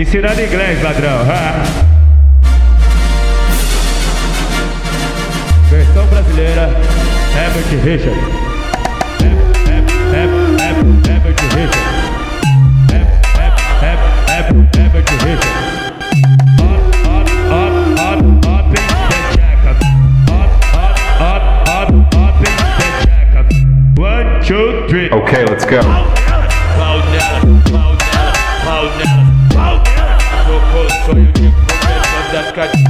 Ensinando inglês, ladrão. Versão brasileira, Herbert Richard. Okay, let's go. So you think, that cat.